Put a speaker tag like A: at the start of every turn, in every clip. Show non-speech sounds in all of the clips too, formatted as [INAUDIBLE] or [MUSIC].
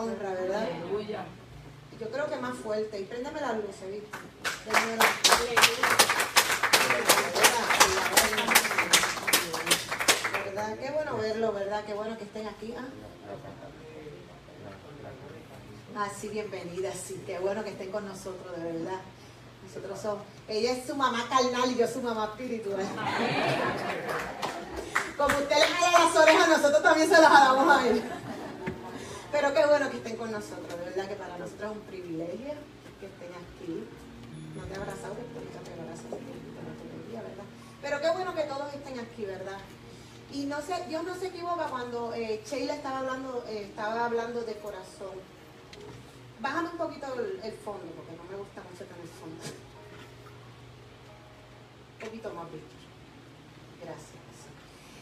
A: honra, ¿verdad? Yo creo que más fuerte. Y préndeme la luz, ¿viste? ¿Verdad? Qué bueno verlo, ¿verdad? Qué bueno que estén aquí. ¿ah? Ah, sí, bienvenida, sí, qué bueno que estén con nosotros, de verdad. Nosotros somos, ella es su mamá carnal y yo su mamá espiritual. Como usted le jala las orejas, nosotros también se las jalamos a él. Pero qué bueno que estén con nosotros, de verdad que para nosotros es un privilegio que estén aquí. No te he abrazado, pero te abrazo ¿verdad? Pero qué bueno que todos estén aquí, ¿verdad? Y no sé, Dios no se equivoca cuando eh, Sheila estaba hablando, eh, estaba hablando de corazón. Bájame un poquito el, el fondo, porque no me gusta mucho tener fondo. Un poquito más, Víctor. Gracias.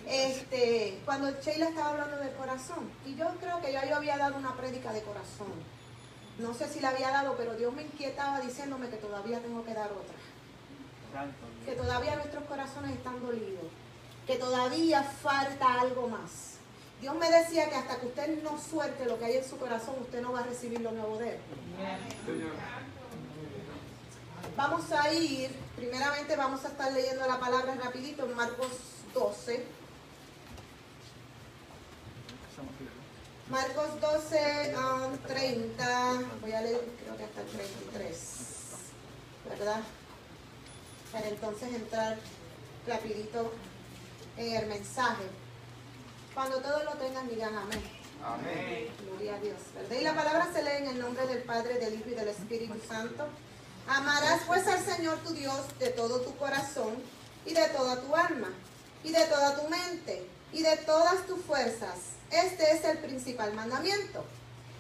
A: Este, cuando Sheila estaba hablando del corazón, y yo creo que ya yo había dado una prédica de corazón. No sé si la había dado, pero Dios me inquietaba diciéndome que todavía tengo que dar otra. Que todavía nuestros corazones están dolidos. Que todavía falta algo más. Dios me decía que hasta que usted no suelte lo que hay en su corazón, usted no va a recibir lo nuevo de él. Vamos a ir, primeramente vamos a estar leyendo la palabra rapidito en Marcos 12. Marcos 12, 30, um, voy a leer creo que hasta el 33, ¿verdad? Para entonces entrar rapidito en el mensaje. Cuando todos lo tengan, digan amén.
B: Amén.
A: Gloria a Dios. ¿verdad? Y la palabra se lee en el nombre del Padre, del Hijo y del Espíritu Santo. Amarás pues al Señor tu Dios de todo tu corazón y de toda tu alma y de toda tu mente y de todas tus fuerzas. Este es el principal mandamiento.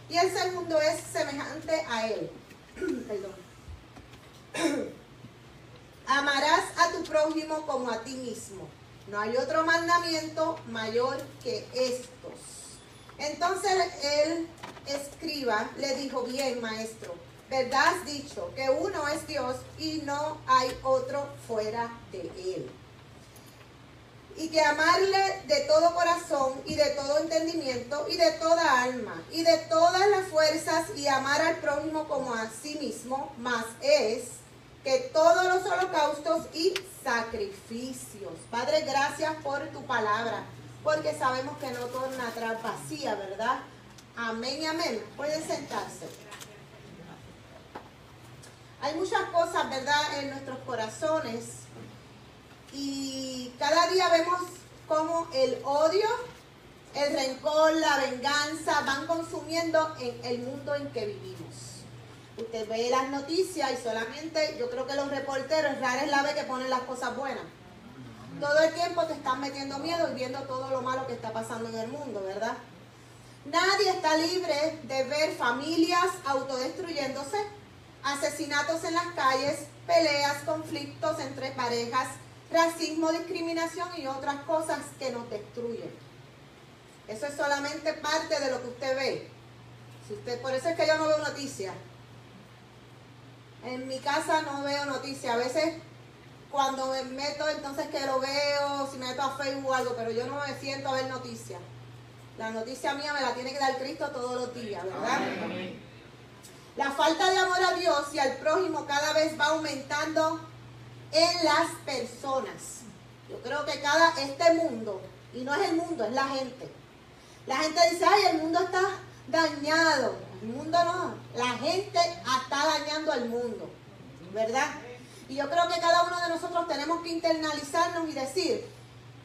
A: Y el segundo es semejante a él. [CLEARS THROAT] Perdón. [CLEARS THROAT] Amarás a tu prójimo como a ti mismo. No hay otro mandamiento mayor que estos. Entonces el escriba le dijo, bien maestro, verdad has dicho que uno es Dios y no hay otro fuera de él. Y que amarle de todo corazón y de todo entendimiento y de toda alma y de todas las fuerzas y amar al prójimo como a sí mismo, más es que todos los holocaustos y sacrificios. Padre, gracias por tu palabra, porque sabemos que no torna atrás vacía, ¿verdad? Amén y amén. Pueden sentarse. Hay muchas cosas, ¿verdad?, en nuestros corazones. Y cada día vemos cómo el odio, el rencor, la venganza van consumiendo en el mundo en que vivimos. Usted ve las noticias y solamente, yo creo que los reporteros, rara es la vez que ponen las cosas buenas. Todo el tiempo te están metiendo miedo y viendo todo lo malo que está pasando en el mundo, ¿verdad? Nadie está libre de ver familias autodestruyéndose, asesinatos en las calles, peleas, conflictos entre parejas, racismo, discriminación y otras cosas que nos destruyen. Eso es solamente parte de lo que usted ve. Si usted, por eso es que yo no veo noticias. En mi casa no veo noticias. A veces cuando me meto, entonces que lo veo, si me meto a Facebook o algo, pero yo no me siento a ver noticias. La noticia mía me la tiene que dar Cristo todos los días, ¿verdad? La falta de amor a Dios y al prójimo cada vez va aumentando en las personas. Yo creo que cada, este mundo, y no es el mundo, es la gente. La gente dice, ay, el mundo está dañado. El mundo no, la gente está dañando al mundo, ¿verdad? Y yo creo que cada uno de nosotros tenemos que internalizarnos y decir,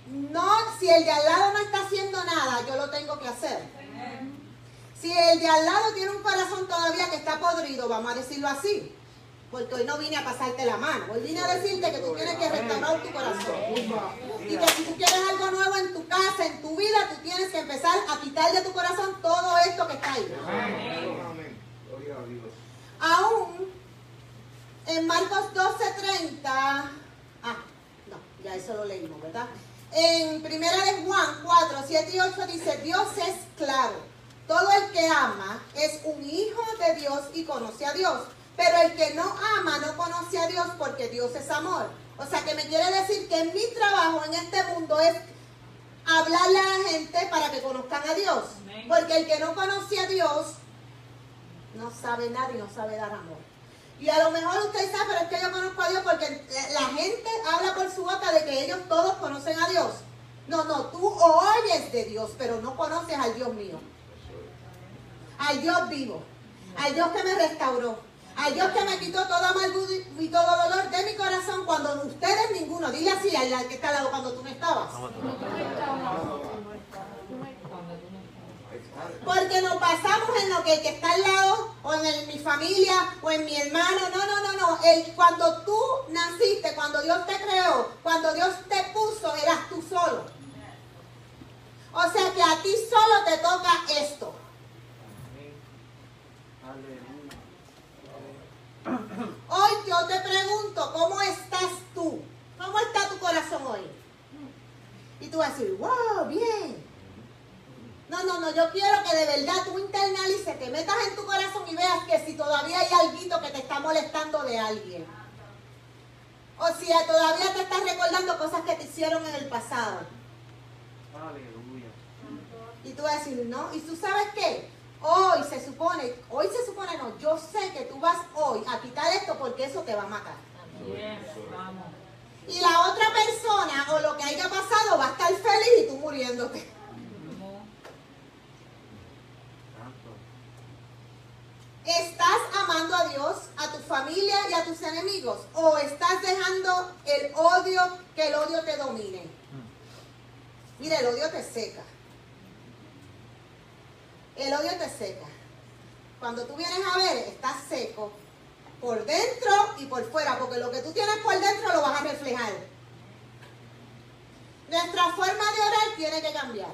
A: no, si el de al lado no está haciendo nada, yo lo tengo que hacer. Si el de al lado tiene un corazón todavía que está podrido, vamos a decirlo así, porque hoy no vine a pasarte la mano, hoy vine a decirte que tú tienes que restaurar tu corazón. Y que si tú quieres algo nuevo en tu casa, en tu vida, tú tienes que empezar a quitar de tu corazón todo esto que está ahí. Aún en Marcos 12:30, ah, no, ya eso lo leímos, ¿verdad? En primera de Juan 4, 7 y 8 dice, Dios es claro, todo el que ama es un hijo de Dios y conoce a Dios, pero el que no ama no conoce a Dios porque Dios es amor. O sea que me quiere decir que mi trabajo en este mundo es hablarle a la gente para que conozcan a Dios. Porque el que no conoce a Dios no sabe nada y no sabe dar amor. Y a lo mejor usted "Ah, pero es que yo conozco a Dios porque la gente habla por su boca de que ellos todos conocen a Dios. No, no, tú oyes de Dios, pero no conoces al Dios mío. Al Dios vivo. Al Dios que me restauró. Al Dios que me quitó toda amargura y todo dolor de mi corazón cuando ustedes ninguno. Dile así al que está al lado cuando tú no estabas. Porque nos basamos en lo que el que está al lado, o en, el- mi familia, o en mi hermano. No, no, no, no. El, cuando tú naciste, cuando Dios te creó, cuando Dios te puso, eras tú solo. O sea que a ti solo te toca esto. Hoy yo te pregunto, ¿cómo estás tú? ¿Cómo está tu corazón hoy? Y tú vas a decir, wow, bien. No, no, no, yo quiero que de verdad tú internalices, te metas en tu corazón y veas que si todavía hay algo que te está molestando de alguien. O si todavía te estás recordando cosas que te hicieron en el pasado.
C: Aleluya.
A: Y tú vas a decir, no, y tú sabes qué, hoy se supone, hoy se supone no, yo sé que tú vas hoy a quitar esto porque eso te va a matar. Y la otra persona o lo que haya pasado va a estar feliz y tú muriéndote. ¿Estás amando a Dios, a tu familia y a tus enemigos? ¿O estás dejando el odio, que el odio te domine? Mira, el odio te seca. El odio te seca. Cuando tú vienes a ver, estás seco por dentro y por fuera, porque lo que tú tienes por dentro lo vas a reflejar. Nuestra forma de orar tiene que cambiar.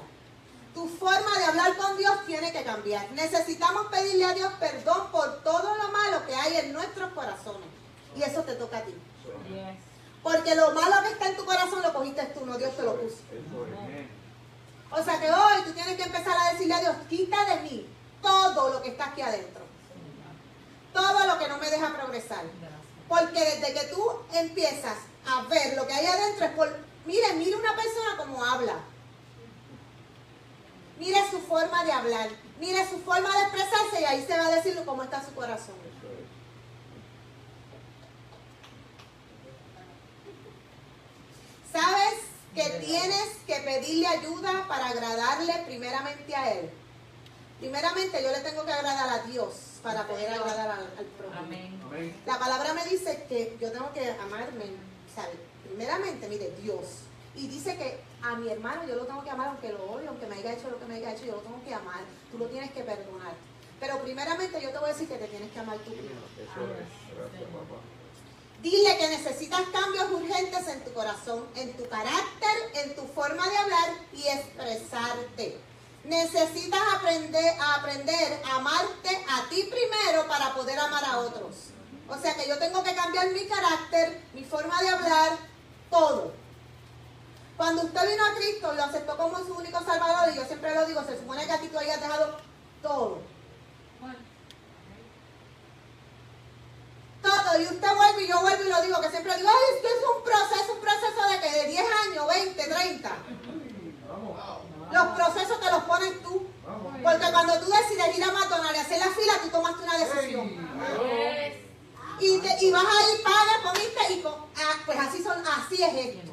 A: Tu forma de hablar con Dios tiene que cambiar. Necesitamos pedirle a Dios perdón por todo lo malo que hay en nuestros corazones. Y eso te toca a ti. Porque lo malo que está en tu corazón lo cogiste tú, no Dios te lo puso. O sea que hoy tú tienes que empezar a decirle a Dios, quita de mí todo lo que está aquí adentro. Todo lo que no me deja progresar. Porque desde que tú empiezas a ver lo que hay adentro es por... Mire, mire una persona como habla. Mire su forma de hablar. Mire su forma de expresarse y ahí se va a decir cómo está su corazón. ¿Sabes que tienes que pedirle ayuda para agradarle primeramente a Él? Primeramente yo le tengo que agradar a Dios para poder agradar al, al prójimo.
B: Amén.
C: Amén.
A: La palabra me dice que yo tengo que amarme, ¿sabe? Primeramente, mire, Dios. Y dice que a mi hermano yo lo tengo que amar aunque lo odie, aunque me haya hecho lo que me haya hecho, yo lo tengo que amar. Tú lo tienes que perdonar. Pero primeramente yo te voy a decir que te tienes que amar tú primero.
C: Eso es. Gracias, papá.
A: Dile que necesitas cambios urgentes en tu corazón, en tu carácter, en tu forma de hablar y expresarte. Necesitas aprender a aprender a amarte a ti primero para poder amar a otros. O sea que yo tengo que cambiar mi carácter, mi forma de hablar, todo. Cuando usted vino a Cristo, lo aceptó como su único salvador, y yo siempre lo digo, se supone que aquí tú hayas dejado todo. Todo, y usted vuelve y yo vuelvo y lo digo, que siempre digo, ay, esto es un proceso, un proceso de que de 10 años, 20, 30. Los procesos te los pones tú. Porque cuando tú decides ir a McDonald's y hacer la fila, tú tomaste una decisión. Y, te- y vas a ir, pagas, comiste y ah, pues así son, así es esto.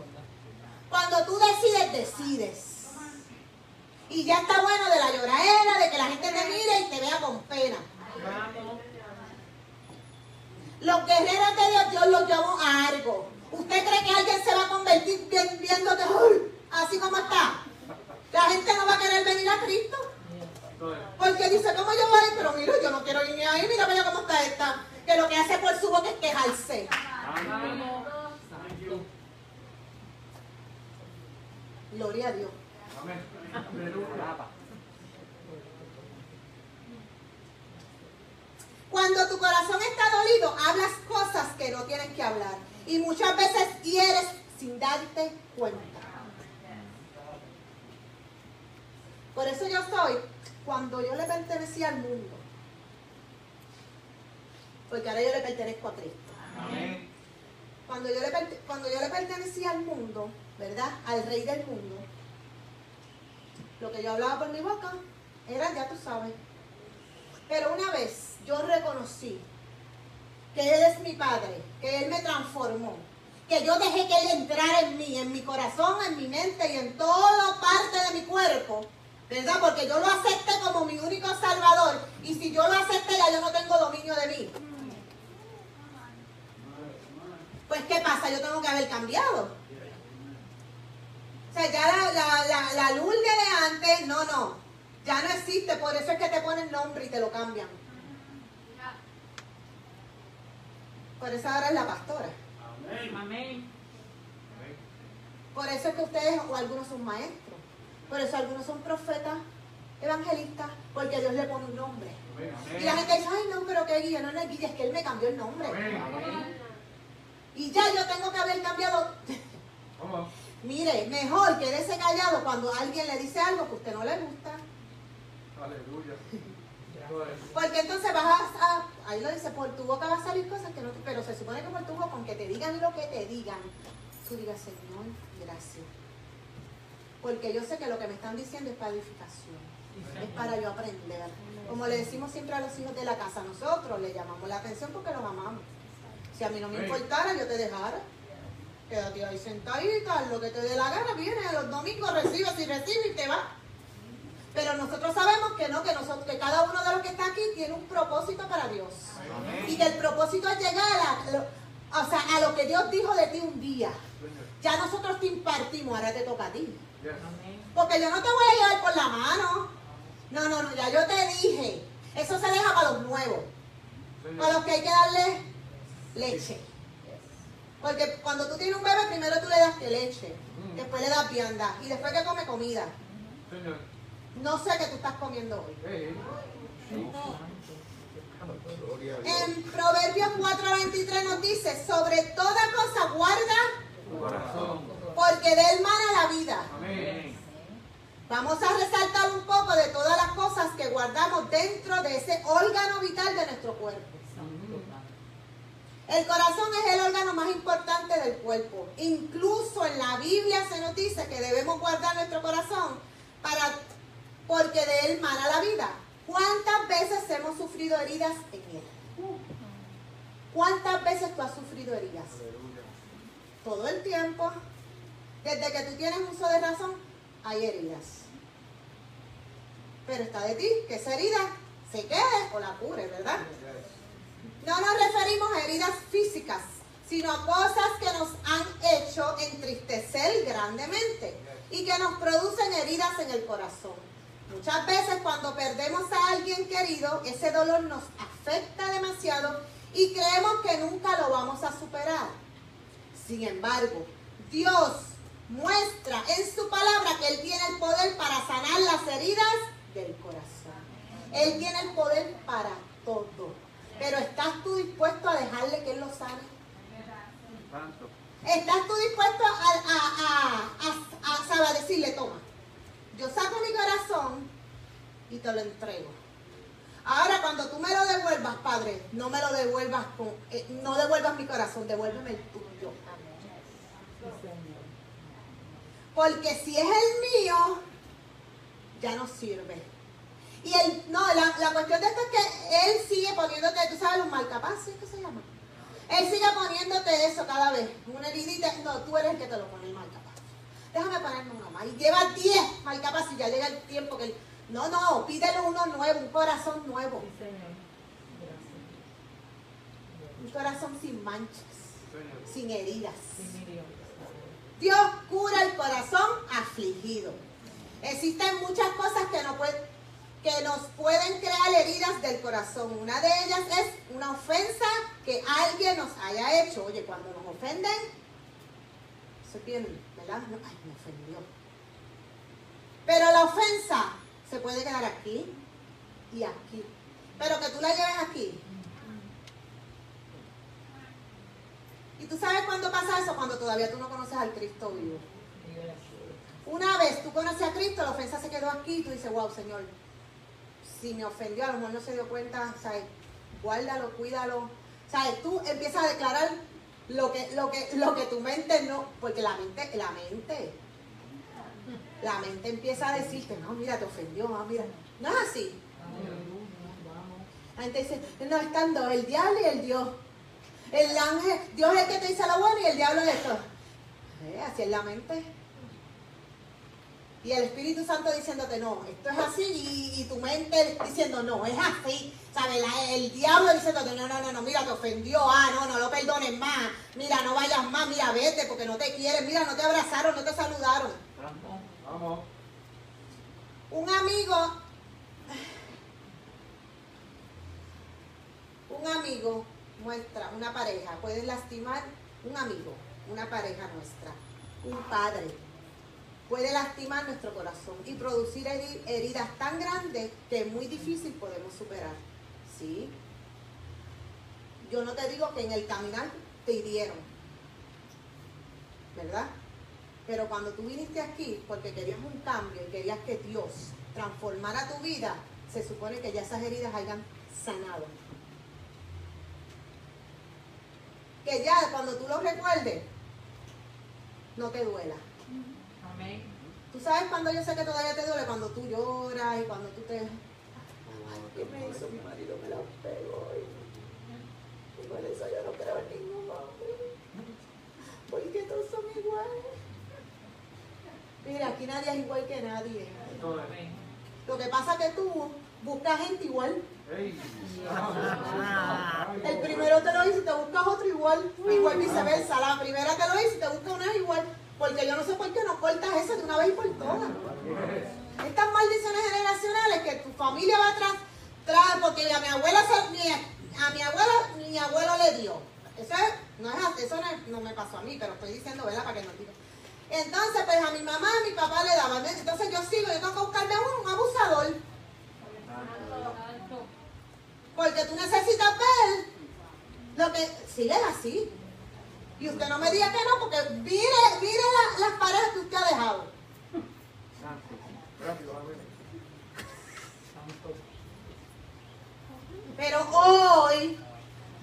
A: Cuando tú decides, decides. Y ya está bueno de la lloradera, de que la gente te mire y te vea con pena. Los guerreros de Dios, Dios los llamó a algo. ¿Usted cree que alguien se va a convertir vi- viéndote así como está? La gente no va a querer venir a Cristo. Porque dice, ¿cómo yo voy? Pero mira, yo no quiero ir ni ahí, mira, mira cómo está esta. Que lo que hace por su boca es quejarse.
B: Santo.
A: Gloria a Dios.
C: Amén.
A: Cuando tu corazón está dolido, hablas cosas que no tienes que hablar. Y muchas veces hieres sin darte cuenta. Por eso yo soy, cuando yo le pertenecía al mundo, porque ahora yo le pertenezco a Cristo.
C: Amén.
A: Cuando yo, le, cuando yo le pertenecía al mundo, ¿verdad? Al rey del mundo, lo que yo hablaba por mi boca era, ya tú sabes, Pero una vez yo reconocí que Él es mi Padre, que Él me transformó, que yo dejé que Él entrara en mí, en mi corazón, en mi mente y en toda parte de mi cuerpo, ¿verdad? Porque yo lo acepté como mi único Salvador y si yo lo acepté ya yo no tengo dominio de mí. Pues ¿qué pasa? Yo tengo que haber cambiado. O sea, ya la, la, la, la Lourdes de antes, no, no, ya no existe, por eso es que te ponen nombre y te lo cambian. Por eso ahora es la pastora.
B: Amén.
A: Por eso es que ustedes, o algunos son maestros, por eso algunos son profetas, evangelistas, porque Dios le pone un nombre. Y la gente dice, ay no, pero qué guía, no, no es guía, es que Él me cambió el nombre. Y ya yo tengo que haber cambiado. [LAUGHS]
C: ¿Cómo?
A: Mire, mejor quédese callado cuando alguien le dice algo que a usted no le gusta.
C: Aleluya. [LAUGHS]
A: Porque entonces vas a, ahí lo dice, por tu boca va a salir cosas que no, te- pero se supone que por tu boca, con que te digan lo que te digan, tú digas, Señor, gracias. Porque yo sé que lo que me están diciendo es para edificación, es para yo aprender. Como le decimos siempre a los hijos de la casa, nosotros le llamamos la atención porque los amamos. Si a mí no me importara, yo te dejara. Quédate ahí sentadita, lo que te dé la gana, viene los domingos, recibes y recibes y te vas. Pero nosotros sabemos que no, que nosotros, que cada uno de los que está aquí tiene un propósito para Dios. Y que el propósito es llegar a, lo- o sea, a lo que Dios dijo de ti un día. Ya nosotros te impartimos, ahora te toca a ti. Porque yo no te voy a llevar por la mano. No, no, no, ya yo te dije. Eso se deja para los nuevos, para los que hay que darle leche. Porque cuando tú tienes un bebé, primero tú le das que leche, después le das vianda y después que come comida. No sé qué tú estás comiendo hoy. En Proverbios 4:23 nos dice, sobre toda cosa guarda,
C: corazón.
A: porque de él mana la vida.
C: Amén.
A: Vamos a resaltar un poco de todas las cosas que guardamos dentro de ese órgano vital de nuestro cuerpo. El corazón es el órgano más importante del cuerpo. Incluso en la Biblia se nos dice que debemos guardar nuestro corazón para porque de él mana la vida. ¿Cuántas veces hemos sufrido heridas en él? ¿Cuántas veces tú has sufrido heridas? Todo el tiempo. Desde que tú tienes uso de razón, hay heridas. Pero está de ti que esa herida se quede o la cure, ¿verdad? No nos referimos a heridas físicas, sino a cosas que nos han hecho entristecer grandemente y que nos producen heridas en el corazón. Muchas veces cuando perdemos a alguien querido, ese dolor nos afecta demasiado y creemos que nunca lo vamos a superar. Sin embargo, Dios muestra en su palabra que Él tiene el poder para sanar las heridas del corazón. Él tiene el poder para todo. Pero ¿estás tú dispuesto a dejarle que Él lo sane? ¿Estás tú dispuesto a, a, a, a, a, decirle, toma, yo saco mi corazón y te lo entrego? Ahora cuando tú me lo devuelvas, Padre, no me lo devuelvas con, eh, no devuelvas mi corazón, devuélveme el tuyo. Porque si es el mío, ya no sirve. Y el, no, la, la cuestión de esto es que él sigue poniéndote, tú sabes, los marcapasos, ¿qué se llama? Él sigue poniéndote eso cada vez, una heridita. No, tú eres el que te lo pone el marcapaso. Déjame ponerme uno más. Y lleva 10 marcapasos y ya llega el tiempo que él. No, no, pídele uno nuevo, un corazón nuevo.
B: Sí, Señor.
A: Un corazón sin manchas,
C: Señor.
A: sin heridas.
B: Sí, Dios.
A: Cura el corazón afligido. Existen muchas cosas que, no que nos pueden crear heridas del corazón. Una de ellas es una ofensa que alguien nos haya hecho. Oye, cuando nos ofenden, es bien, ¿verdad? No, ay, me ofendió. Pero la ofensa se puede quedar aquí y aquí. Pero que tú la lleves aquí. ¿Y tú sabes cuándo pasa eso? Cuando todavía tú no conoces al Cristo vivo. Una vez tú conoces a Cristo, la ofensa se quedó aquí y tú dices, wow, Señor, si me ofendió, a lo mejor no se dio cuenta, ¿sabes? Guárdalo, cuídalo. ¿Sabes? Tú empiezas a declarar lo que, lo que, lo que tu mente no, porque la mente, la mente, la mente empieza a decirte, no, mira, te ofendió, ah, mira. No es así. La gente dice, no, están dos, el diablo y el Dios. El ángel, Dios es el que te dice lo bueno y el diablo es esto. Eh, así es la mente. Y el Espíritu Santo diciéndote, no, esto es así, y, y tu mente diciendo, no, es así. ¿Sabes? La- el diablo diciéndote, no, no, no, no, mira, te ofendió, ah, no, no lo perdones más, mira, no vayas más, mira, vete porque no te quieren, mira, no te abrazaron, no te saludaron.
C: Vamos.
A: Un amigo, un amigo muestra, una pareja, puede lastimar un amigo, una pareja nuestra, un padre, puede lastimar nuestro corazón y producir heri- heridas tan grandes que es muy difícil podemos superar. ¿Sí? Yo no te digo que en el caminar te hirieron, ¿verdad? Pero cuando tú viniste aquí porque querías un cambio y querías que Dios transformara tu vida, se supone que ya esas heridas hayan sanado. Que ya cuando tú lo recuerdes, no te duela.
B: Amén.
A: Tú sabes cuando yo sé que todavía te duele, cuando tú lloras y cuando tú te... Ay, ¿qué me hizo mi marido? Me la pegó y, y por eso yo no creo en ningún hombre. Porque todos son iguales. Mira, aquí nadie es igual que nadie. Lo que pasa es que tú buscas gente igual. [LAUGHS] El primero te lo hizo y te buscas otro igual. Igual viceversa. La primera te lo hizo y te busca una igual. Porque yo no sé por qué no cortas eso de una vez y por todas. Estas maldiciones generacionales que tu familia va atrás, tras, porque a mi abuela, se- a mi abuela, mi abuelo le dio. Eso es- no es así, eso no, me pasó a mí, pero estoy diciendo, ¿verdad? Para que no digan. Entonces, pues a mi mamá, a mi papá le daban. Entonces yo sigo, yo tengo que buscarme a uno, un abusador. Porque tú necesitas ver lo que sigue así. Y usted no me diga que no, porque mire, mire la- las paredes que usted ha dejado. Pero hoy,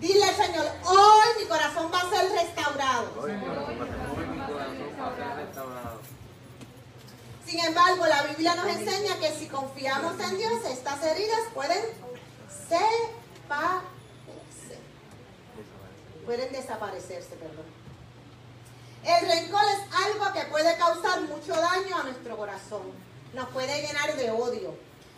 A: dile al Señor, hoy mi corazón va a ser restaurado.
C: Hoy mi corazón va a ser restaurado.
A: Sin embargo, la Biblia nos enseña que si confiamos en Dios, estas heridas pueden separarse. Pueden desaparecerse, perdón. El rencor es algo que puede causar mucho daño a nuestro corazón. Nos puede llenar de odio.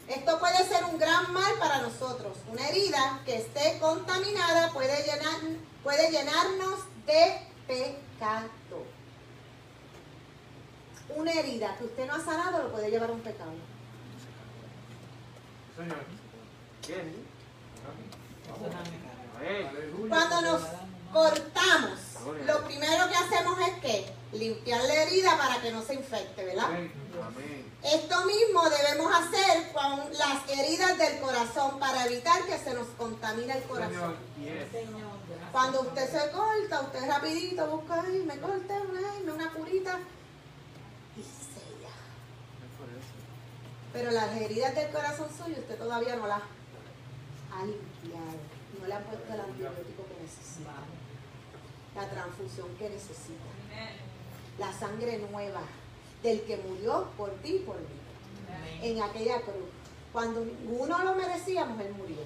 A: Esto puede ser un gran mal para nosotros. Una herida que esté contaminada puede, llenar, puede llenarnos de pecado. Una herida que usted no ha sanado lo puede llevar a un pecado.
C: Señor. ¿Quién?
A: Cuando nos cortamos, lo primero que hacemos es que limpiar la herida para que no se infecte, ¿verdad? Esto mismo debemos hacer con las heridas del corazón para evitar que se nos contamine el corazón. Cuando usted se corta, usted rapidito busca, ay, me corté una, una curita y sella. Pero las heridas del corazón suyo usted todavía no las ha limpiado, no le ha puesto el antibiótico que necesita, la transfusión que necesita, la sangre nueva del que murió por ti y por mí en aquella cruz. Cuando ninguno lo merecíamos, Él murió.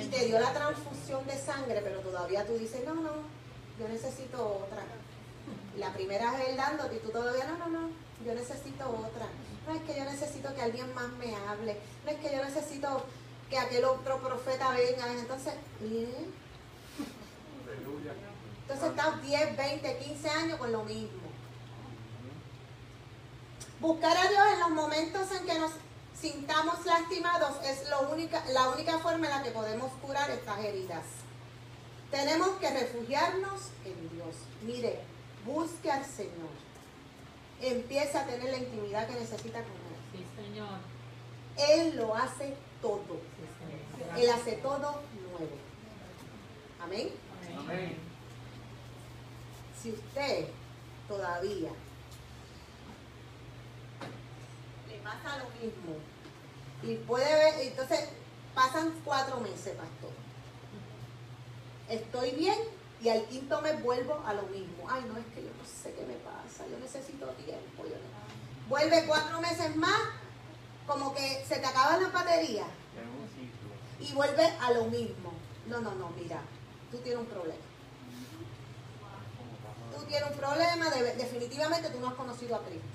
A: Y te dio la transfusión de sangre, pero todavía tú dices, no, no, yo necesito otra. La primera es Él dándote y tú todavía, no, no, no, yo necesito otra. No es que yo necesito que alguien más me hable, no es que yo necesito que aquel otro profeta venga. Entonces, ¿eh?
C: Aleluya.
A: entonces estás 10, 20, 15 años con lo mismo. Buscar a Dios en los momentos en que nos sintamos lastimados es lo única, la única forma en la que podemos curar estas heridas. Tenemos que refugiarnos en Dios. Mire, busque al Señor. Empieza a tener la intimidad que necesita con Él.
B: Sí, Señor.
A: Él lo hace todo. Él hace todo nuevo. Amén.
C: Amén.
A: Si usted todavía le pasa lo mismo y puede ver, entonces pasan cuatro meses, pastor. Estoy bien y al quinto mes vuelvo a lo mismo. Ay, no es que yo no sé qué me pasa, yo necesito tiempo. yo no- Vuelve cuatro meses más, como que se te acaban las baterías. Y vuelve a lo mismo. No, no, no, mira, tú tienes un problema. Tú tienes un problema, de- definitivamente tú no has conocido a Cristo.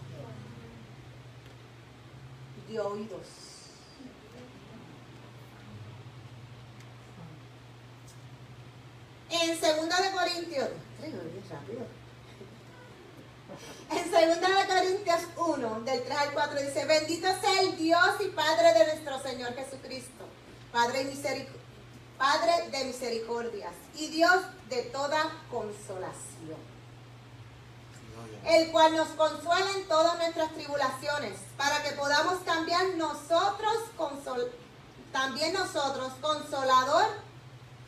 A: De oídos. En 2 de Corintios. En 2 de Corintios 1, del 3 al 4, dice, bendito sea el Dios y Padre de nuestro Señor Jesucristo, Padre, miseric- Padre de misericordias y Dios de toda consolación, el cual nos consuela en todas nuestras tribulaciones, para que podamos cambiar nosotros, consol- también nosotros, consolador,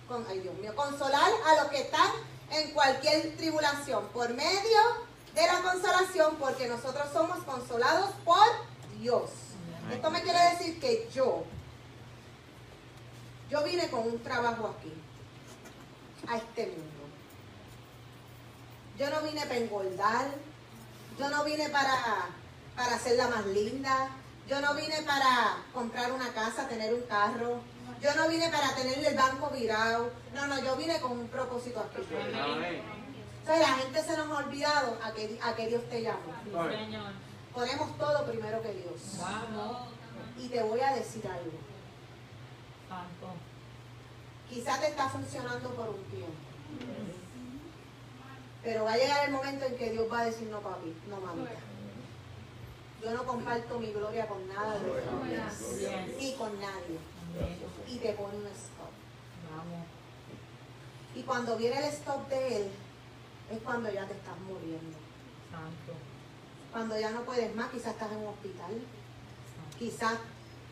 A: con, ay Dios mío, consolar a los que están en cualquier tribulación, por medio de la consolación, porque nosotros somos consolados por Dios. Esto me quiere decir que yo, yo vine con un trabajo aquí, a este mundo. Yo no vine para engordar, yo no vine para, para hacerla más linda, yo no vine para comprar una casa, tener un carro, yo no vine para tener el banco virado, no, no, yo vine con un propósito aquí. Entonces la gente se nos ha olvidado a que, a que Dios te llamó. Ponemos todo primero que Dios. Y te voy a decir algo.
B: Santo.
A: Quizás te está funcionando por un tiempo. Pero va a llegar el momento en que Dios va a decir, no papi, no mami. Yo no comparto mi gloria con nada de
B: Yes.
A: ni con nadie. Y te pone un stop.
B: Vamos.
A: Y cuando viene el stop de Él, es cuando ya te estás muriendo.
B: Santo.
A: Cuando ya no puedes más, quizás estás en un hospital, quizás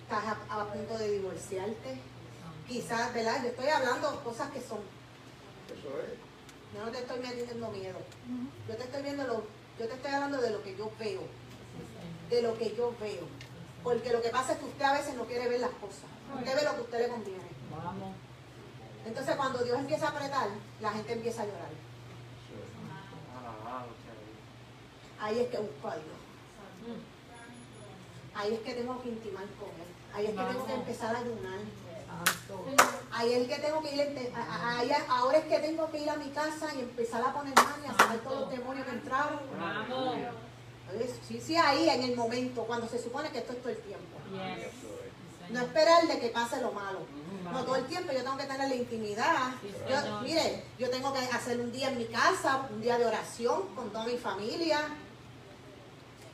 A: estás a, a punto de divorciarte, quizás, ¿verdad? Yo estoy hablando cosas que son
C: Eso es.
A: Yo no te estoy metiendo miedo. Yo te estoy viendo lo, yo te estoy hablando de lo que yo veo, de lo que yo veo. Porque lo que pasa es que usted a veces no quiere ver las cosas. Usted ve lo que a usted le conviene.
B: Vamos.
A: Entonces cuando Dios empieza a apretar, la gente empieza a llorar. Ahí es que busco a Dios. Ahí es que tengo que intimar con Él. Ahí es que tengo que empezar a ayunar. Ahí es que tengo que ir, ente- a- a- ahí- ahora es que tengo que ir a mi casa y empezar a poner manos y a sacar todos los demonios que entraron. Sí, sí, ahí en el momento, cuando se supone que esto es todo el tiempo. No esperar de que pase lo malo. No todo el tiempo, yo tengo que tener la intimidad. Yo, mire, yo tengo que hacer un día en mi casa, un día de oración con toda mi familia.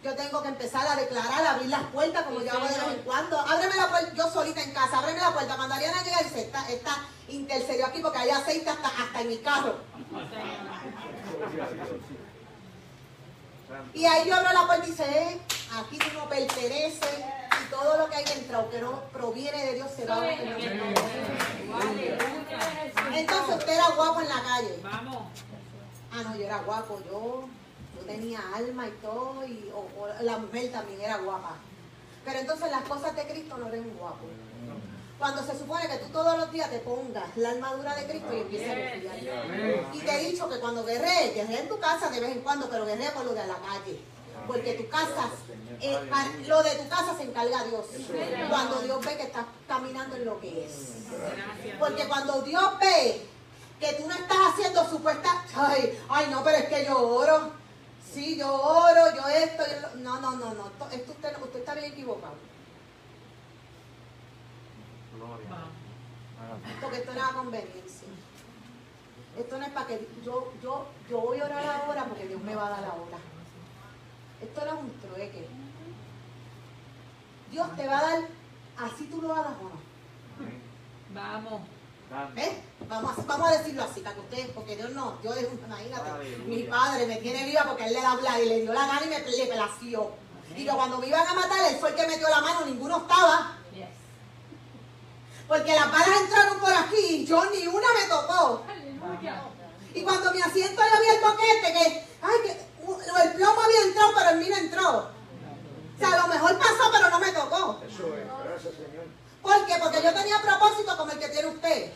A: Yo tengo que empezar a declarar, a abrir las puertas como
B: Sí,
A: yo hago de vez en cuando. Ábreme la puerta, yo solita en casa, ábreme la puerta. Cuando Ariana llega dice, está, está intercedió aquí porque hay aceite hasta, hasta en mi carro. Y ahí yo abro la puerta y dice, eh, aquí tú no perteneces y todo lo que hay dentro que no proviene de Dios se va a. Entonces usted era guapo en la calle.
B: Vamos.
A: Ah, no, yo era guapo, yo, yo tenía alma y todo, y o- o la mujer también era guapa. Pero entonces las cosas de Cristo no eran guapo. Cuando se supone que tú todos los días te pongas la armadura de Cristo y empieces a confiar.
C: Amén.
A: Y te he dicho que cuando guerrees, guerrea en tu casa de vez en cuando, pero guerrea por lo de la calle. Porque tu casa, eh, lo de tu casa se encarga Dios. Cuando Dios ve que estás caminando en lo que es. Porque cuando Dios ve que tú no estás haciendo supuesta, ay, ay no, pero es que yo oro. Sí, yo oro, yo esto, yo lo- no, no, no, no, esto, usted, usted está bien equivocado.
C: Gloria.
B: Vamos.
A: Porque esto no es conveniencia. Esto no es para que yo, yo, yo voy a orar ahora porque Dios me va a dar la hora. Esto no es un trueque. Dios te va a dar, así tú lo hagas o no.
B: Vamos.
A: ¿Eh? Vamos a, vamos a decirlo así, para que ustedes, porque Dios no, yo es, imagínate,
C: Aleluya.
A: mi padre me tiene viva porque él le da hablar y le dio la gana y me le plació. Y que cuando me iban a matar, él fue el que metió la mano, ninguno estaba,
B: Yes.
A: porque las balas entraron por aquí y yo ni una me tocó.
B: Aleluya.
A: Y cuando mi asiento yo vi el boquete, que, ay, que uh, el plomo había entrado, pero el mío no entró. O sea, a lo mejor pasó, pero no me tocó.
D: Eso es, gracias Señor.
A: ¿Por qué? Porque yo tenía propósito como el que tiene usted.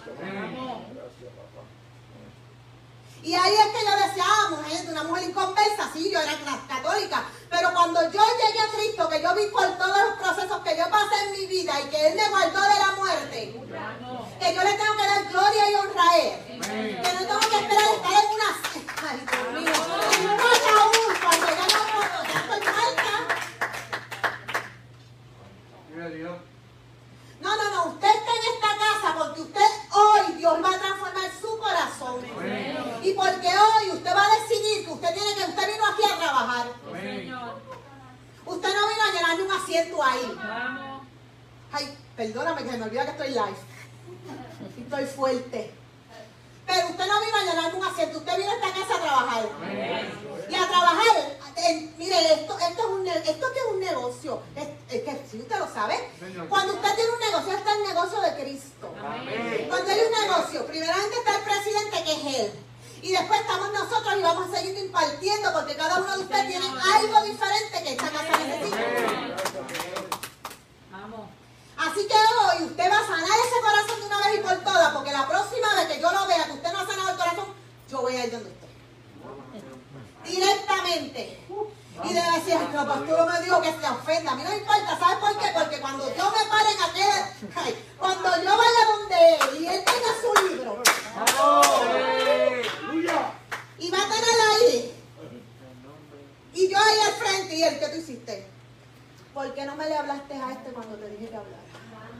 A: Y ahí es que yo decía, ah, mujer, una mujer inconversa, sí, yo era católica. Pero cuando yo llegué a Cristo, que yo vi por todos los procesos que yo pasé en mi vida y que Él me guardó de la muerte. Que yo le tengo que dar gloria y honra a él. Que no tengo que esperar estar en una... Ay, Dios mío. Más aún, cuando ya no puedo, ya estoy muerta.
C: Vive Dios.
A: No, no, no. Usted está en esta casa porque usted hoy Dios va a transformar su corazón.
C: Amén.
A: Y porque hoy usted va a decidir que usted tiene que, usted vino aquí a trabajar.
C: Amén.
A: Usted no vino a llenarle un asiento ahí.
B: Vamos.
A: Ay, perdóname que se me olvida que estoy live. Y Estoy fuerte. Pero usted no vino a llenarme un asiento, usted vino a esta casa a trabajar. Y a trabajar, eh, mire, esto, esto, es un, ne- esto que es un negocio, es, es que si usted lo sabe,
C: Señor.
A: cuando usted tiene un negocio, está el negocio de Cristo.
C: Amén.
A: Cuando hay un negocio, primeramente está el presidente que es él. Y después estamos nosotros y vamos a seguir impartiendo porque cada uno de ustedes tiene algo diferente que esta casa necesita.
B: Vamos.
A: Así que hoy usted va a sanar ese corazón de una vez y por todas, porque la próxima vez que yo lo vea que usted no ha sanado el corazón, yo voy a ir donde usted. Directamente. Y le decir, "Ay, no, pastor me dijo que se ofenda. A mí no importa, ¿sabes por qué? Porque cuando yo me pare en aquel, cuando yo vaya donde él y él tenga su libro y va a tener ahí, y yo ahí al frente y él, ¿qué tú hiciste? ¿Por qué no me le hablaste a este cuando te dije que hablara?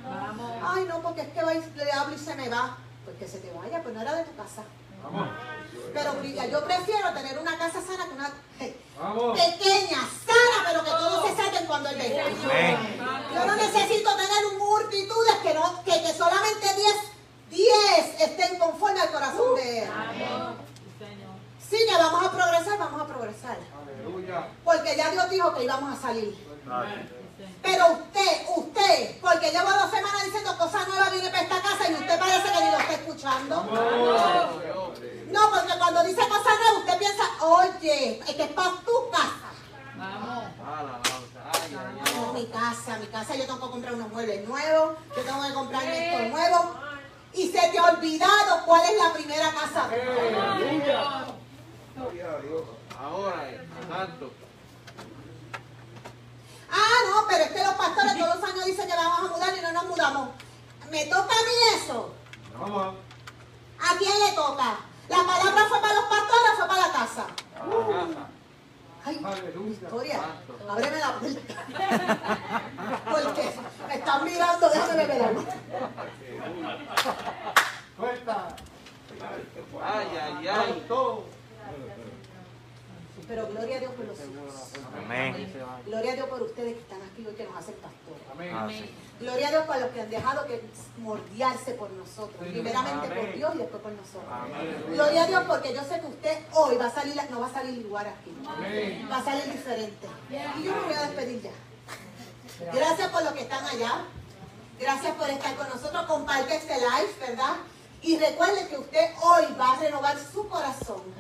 B: Vamos.
A: Ay, no, porque es que va y le hablo y se me va. Pues que se te vaya, pues no era de tu casa.
C: Vamos.
A: Pero Brilla, yo prefiero tener una casa sana que una
C: Vamos.
A: pequeña, sana, pero que todos se salten cuando él venga. Yo no necesito tener multitudes que, no, que, que solamente 10, 10 estén conforme al corazón de él.
B: Sí,
A: que vamos a progresar, vamos a progresar.
C: Aleluya.
A: Porque ya Dios dijo que íbamos a salir. Pero usted, usted, porque llevo dos semanas diciendo cosas nuevas viene para esta casa y usted parece que ni lo está escuchando. No, porque cuando dice cosas nuevas usted piensa, oye, es que es para tu casa.
B: Vamos.
A: No, mi casa, mi casa, yo tengo que comprar unos muebles nuevos, yo tengo que comprar esto nuevo. Y se te ha olvidado cuál es la primera casa.
C: Ahora, santo.
A: Ah, no, pero es que los pastores todos los años dicen que vamos a mudar y no nos mudamos. ¿Me toca a mí eso?
C: Vamos.
A: ¿A quién le toca? ¿La palabra fue para los pastores o fue para la casa?
C: A la casa.
A: Ay. Victoria, ábreme la puerta. [LAUGHS] Porque me están mirando, déjame agua.
C: Fuerza. Ay, ay, ay.
A: Pero gloria a Dios por los hijos.
E: Amén.
A: Gloria a Dios por ustedes que están aquí hoy que nos hacen pastores.
C: Amén.
B: Amén.
A: Gloria a Dios por los que han dejado que mordiarse por nosotros. Primeramente por. Dios y después por nosotros.
C: Amén.
A: Gloria a Dios porque yo sé que usted hoy va a salir, no va a salir igual aquí.
C: Amén.
A: Va a salir diferente. Y yo me voy a despedir ya. Gracias por los que están allá. Gracias por estar con nosotros. Comparte este live, ¿verdad? Y recuerde que usted hoy va a renovar su corazón.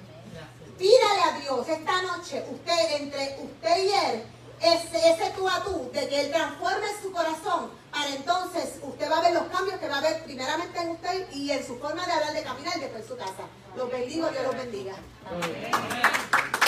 A: Pídale a Dios esta noche, usted, entre usted y Él, ese, ese tú a tú, de que Él transforme su corazón, para entonces usted va a ver los cambios que va a haber primeramente en usted y en su forma de hablar, de caminar y después en su casa. Los bendigo, Dios los bendiga.
B: Amén.